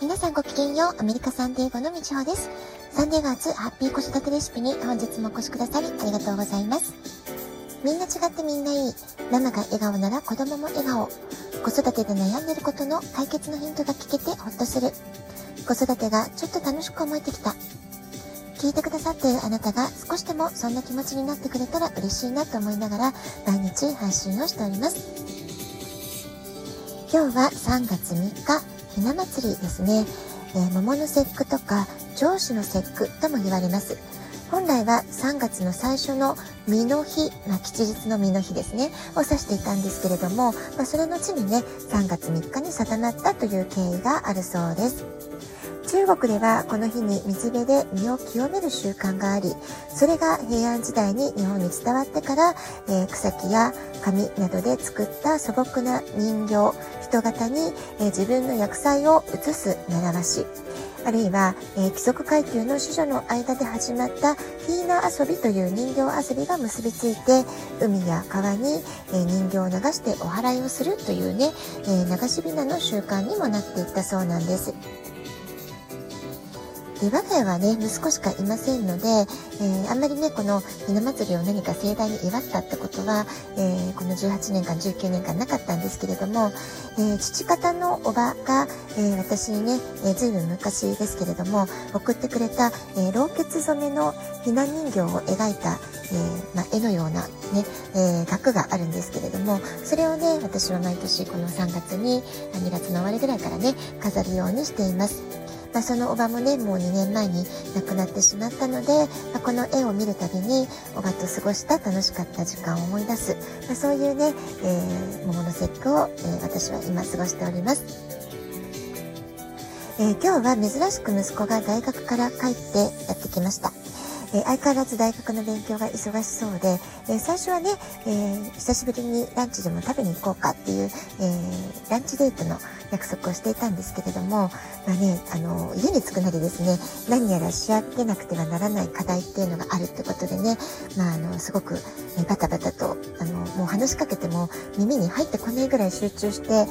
皆さんごきげんよう、アメリカサンデーゴのみちほです。サンデーガーツハッピー子育てレシピに本日もお越しくださりありがとうございます。みんな違ってみんないい。ママが笑顔なら子供も笑顔。子育てで悩んでることの解決のヒントが聞けてほっとする。子育てがちょっと楽しく思えてきた。聞いてくださっているあなたが少しでもそんな気持ちになってくれたら嬉しいなと思いながら毎日配信をしております。今日は3月3日ひな祭りですね、えー、桃の節句とか上司の節句とも言われます。本来は3月の最初の実の日、まあ、吉日の実の日ですね、を指していたんですけれども、まあ、それの地にね、3月3日に定まったという経緯があるそうです。中国ではこの日に水辺で身を清める習慣があり、それが平安時代に日本に伝わってから、えー、草木や紙などで作った素朴な人形、人型に、えー、自分の薬剤を移す習わし、あるいは、えー、貴族階級の子女の間で始まったヒーナ遊びという人形遊びが結びついて海や川に、えー、人形を流してお祓いをするというね、えー、流しびなの習慣にもなっていったそうなんです。で我が家はね息子しかいませんので、えー、あんまりねこのひな祭りを何か盛大に祝ったってことは、えー、この18年間19年間なかったんですけれども、えー、父方のおばが、え私にね、えー、ずいぶん昔ですけれども送ってくれた、え老血染めのひな人形を描いた、えま、絵のようなね、え額があるんですけれどもそれをね私は毎年この3月に2月の終わりぐらいからね飾るようにしています。まあ、そのおばもねもう2年前に亡くなってしまったので、まあ、この絵を見るたびにおばと過ごした楽しかった時間を思い出す、まあ、そういうね、えー、桃の節句を、えー、私は今過ごしております。えー、今日は珍しく息子が大学から帰ってやってきました。えー、相変わらず大学の勉強が忙しそうで、えー、最初はね、えー、久しぶりにランチでも食べに行こうかっていう、えランチデートの約束をしていたんですけれども、まあね、あの、家に着くなりですね、何やら仕上げなくてはならない課題っていうのがあるってことでね、まあ、あの、すごく、バタバタと、あの、もう話しかけても耳に入ってこないぐらい集中して、え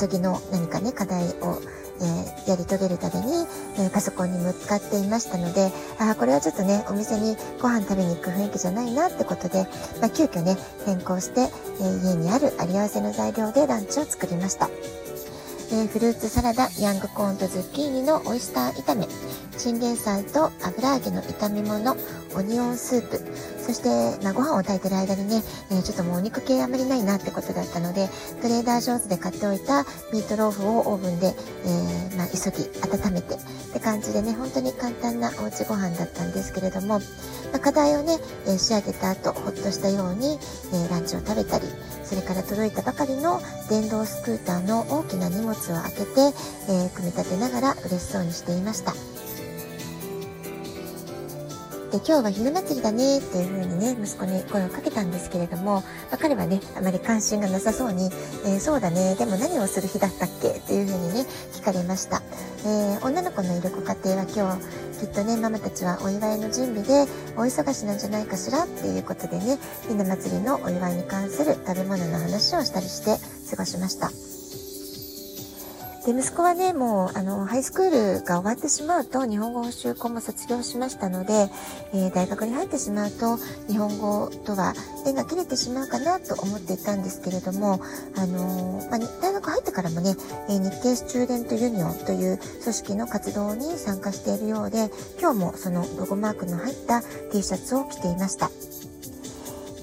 急ぎの何かね、課題を、えー、やり遂げるために、えー、パソコンに向かっていましたので、あこれはちょっとね、お店にご飯食べに行く雰囲気じゃないなってことで、まあ、急遽ね、変更して、えー、家にあるあり合わせの材料でランチを作りました。えフルーツサラダ、ヤングコーンとズッキーニのオイスター炒め、チンゲン菜と油揚げの炒め物、オニオンスープ、そして、まあ、ご飯を炊いてる間にね、えー、ちょっともうお肉系あまりないなってことだったので、トレーダー上手で買っておいたミートローフをオーブンで、えー、まあ、急ぎ温めてって感じでね、本当に簡単なおうちご飯だったんですけれども、まあ、課題をね、えー、仕上げた後、ほっとしたように、えランチを食べたり、それから届いたばかりの電動スクーターの大きな荷物を開けて、え組み立てながら嬉しそうにしていました。で今日はひな祭りだねっていう風にね息子に声をかけたんですけれども、ま、彼はねあまり関心がなさそうに、えー、そうだねでも何をする日だったっけっていう風にね聞かれました、えー、女の子のいるご家庭は今日きっとねママたちはお祝いの準備で大忙しなんじゃないかしらっていうことでねひな祭りのお祝いに関する食べ物の話をしたりして過ごしました。で、息子はね、もう、あの、ハイスクールが終わってしまうと、日本語補習校も卒業しましたので、えー、大学に入ってしまうと、日本語とは縁が切れてしまうかなと思っていたんですけれども、あのまあ、大学入ってからもね、えー、日系 Student Union という組織の活動に参加しているようで、今日もそのロゴマークの入った T シャツを着ていました。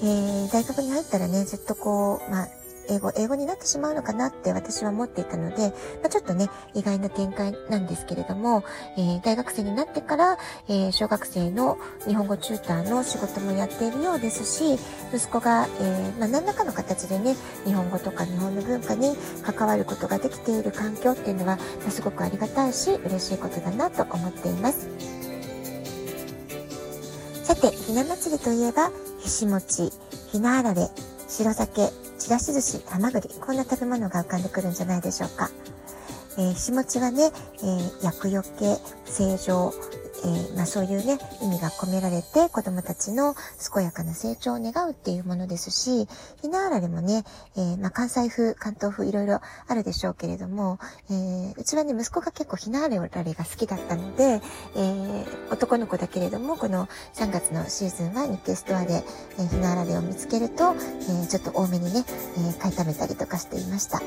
えー、大学に入ったらね、ずっとこう、まあ、英語、英語になってしまうのかなって私は思っていたので、まあ、ちょっとね、意外な展開なんですけれども、えー、大学生になってから、えー、小学生の日本語チューターの仕事もやっているようですし、息子が、え、まあ、何らかの形でね、日本語とか日本の文化に関わることができている環境っていうのは、ま、すごくありがたいし、嬉しいことだなと思っています。さて、ひな祭りといえば、ひし餅、ひなあられ、白酒、ちらし寿司、ハマグリ、こんな食べ物が浮かんでくるんじゃないでしょうか。えー、ひし餅はね、えー、厄除け、正常、えー、まあ、そういうね、意味が込められて子供たちの健やかな成長を願うっていうものですし、ひなあられもね、えー、まあ、関西風、関東風いろいろあるでしょうけれども、えー、うちはね、息子が結構ひなあられが好きだったので、え男の子だけれども、この3月のシーズンは日系ストアで、えひなあられを見つけると、えちょっと多めにね、え買い食べたりとかしていました。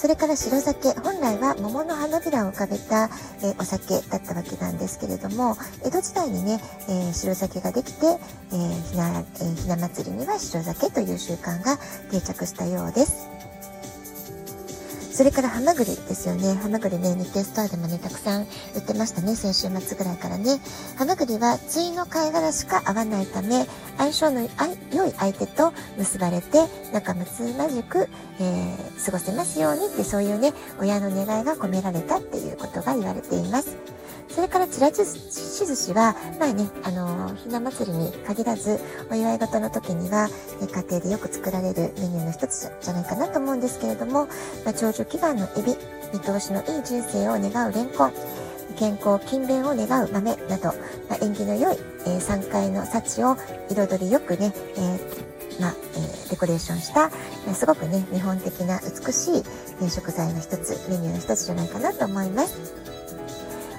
それから白酒本来は桃の花びらを浮かべた、え、お酒だったわけなんですけれども江戸時代にね、え、白酒ができて、え、ひな、えひな祭りには白酒という習慣が定着したようです。それからハマグリですよね。ハマグリね、日経ストアでもね、たくさん売ってましたね。先週末ぐらいからね。ハマグリは対の貝殻しか合わないため、相性の良い相手と結ばれて、仲睦まじく、えー、過ごせますようにって、そういうね、親の願いが込められたっていうことが言われています。それからちらし寿司は、まあね、あのー、ひな祭りに限らず、お祝い事の時には、え家庭でよく作られるメニューの一つじゃないかなと思うんですけれども、まあ、長寿祈願のエビ、見通しのいい人生を願うレンコン、健康、勤勉を願う豆など、まあ、縁起の良い、えー、3階の幸を彩りよくね、えー、まあ、えー、デコレーションした、すごくね、日本的な美しい、え食材の一つ、メニューの一つじゃないかなと思います。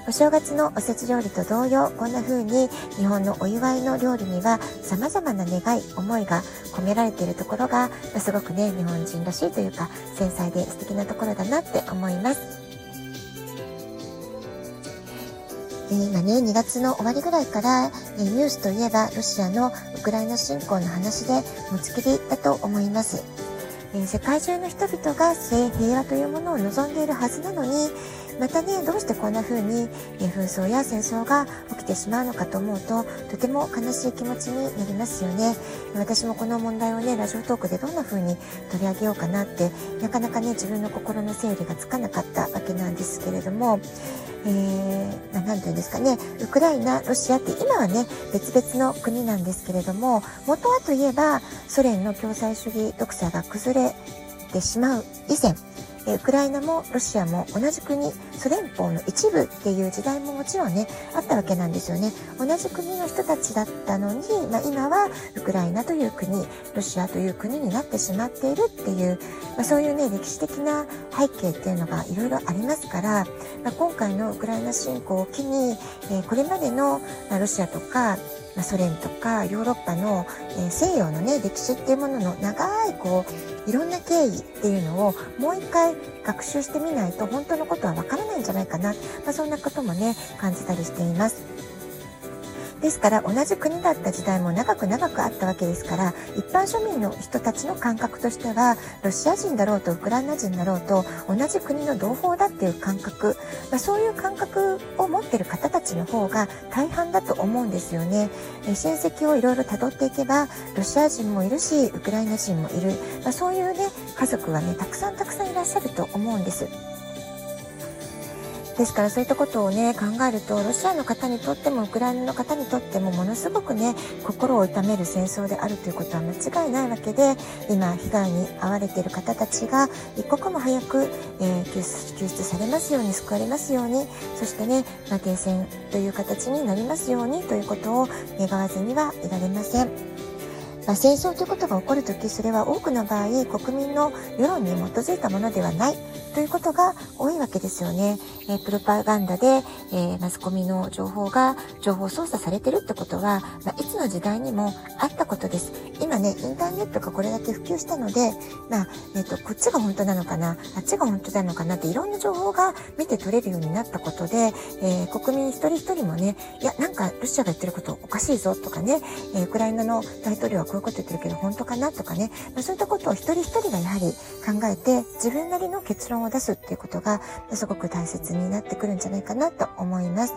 お正月のおせち料理と同様、こんな風に日本のお祝いの料理には様々な願い、思いが込められているところが、すごくね、日本人らしいというか、繊細で素敵なところだなって思います。今ね、2月の終わりぐらいから、ニュースといえばロシアのウクライナ侵攻の話で持ちきりだと思います。え世界中の人々が平和というものを望んでいるはずなのに、またねどうしてこんな風に、え紛争や戦争が起きてしまうのかと思うととても悲しい気持ちになりますよね。私もこの問題をねラジオトークでどんな風に取り上げようかなってなかなかね自分の心の整理がつかなかったわけなんですけれどもえー、なんて言うんですかね、ウクライナ、ロシアって今はね、別々の国なんですけれども、元はといえば、ソ連の共産主義独裁が崩れてしまう以前、ウクライナもロシアも同じ国、ソ連邦の一部っていう時代ももちろんね、あったわけなんですよね。同じ国の人たちだったのに、まあ、今はウクライナという国、ロシアという国になってしまっているっていう、まあ、そういうね、歴史的な背景っていうのがいろいろありますから、まあ、今回のウクライナ侵攻を機に、えー、これまでの、まロシアとか、ま、ソ連とかヨーロッパの、え、西洋のね歴史っていうものの長いこういろんな経緯っていうのをもう一回学習してみないと本当のことはわからないんじゃないかな、まあ、そんなこともね感じたりしています。ですから同じ国だった時代も長く長くあったわけですから一般庶民の人たちの感覚としてはロシア人だろうとウクライナ人だろうと同じ国の同胞だっていう感覚、まあ、そういう感覚を持っている方たちの方が大半だと思うんですよね。え親戚をいろいろ辿っていけばロシア人もいるしウクライナ人もいる、まあ、そういうね家族はねたくさんたくさんいらっしゃると思うんです。ですからそういったことをね考えるとロシアの方にとってもウクライナの方にとってもものすごくね心を痛める戦争であるということは間違いないわけで今被害に遭われている方たちが一刻も早く、えー、救出されますように救われますようにそしてね、まあ、停戦という形になりますようにということを願わずにはいられません。まあ、戦争ということが起こるとき、それは多くの場合、国民の世論に基づいたものではないということが多いわけですよね。えー、プロパガンダで、えー、マスコミの情報が情報操作されてるってことは、まあ、いつの時代にもあったことです。今ね、インターネットがこれだけ普及したので、まあ、えっ、ー、と、こっちが本当なのかな、あっちが本当なのかなっていろんな情報が見て取れるようになったことで、え国民一人一人もね、いや、なんかロシアが言ってることおかしいぞとかね、えウクライナの大統領はこういうこと言ってるけど本当かなとかね、まあ、そういったことを一人一人がやはり考えて自分なりの結論を出すっていうことがすごく大切になってくるんじゃないかなと思います。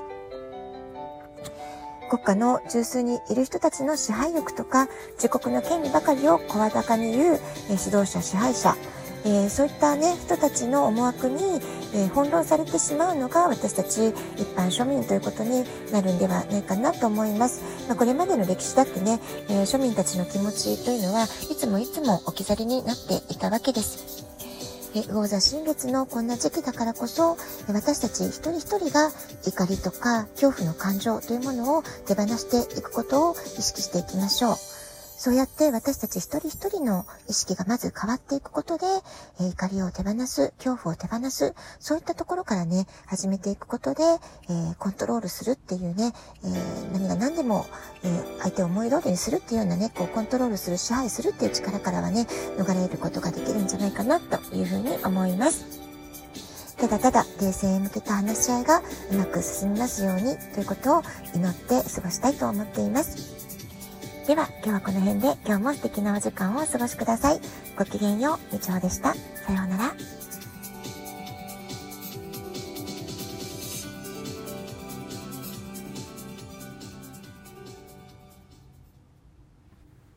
国家の中枢にいる人たちの支配欲とか自国の権利ばかりを声高に言う指導者支配者えー、そういったね人たちの思惑に、えー、翻弄されてしまうのが私たち一般庶民ということになるんではないかなと思います。まあ、これまでの歴史だってね、えー、庶民たちの気持ちというのはいつもいつも置き去りになっていたわけです。え魚座新月のこんな時期だからこそ、私たち一人一人が怒りとか恐怖の感情というものを手放していくことを意識していきましょう。そうやって私たち一人一人の意識がまず変わっていくことで、えー、怒りを手放す、恐怖を手放す、そういったところからね、始めていくことで、えー、コントロールするっていうね、えー、何が何でも、え相手を思い通りにするっていうようなね、こうコントロールする、支配するっていう力からはね、逃れることができるんじゃないかなというふうに思います。ただただ冷静へ向けた話し合いがうまく進みますようにということを祈って過ごしたいと思っています。では、今日はこの辺で今日も素敵なお時間をお過ごしください。ごきげんよう、みちほでした。さようなら。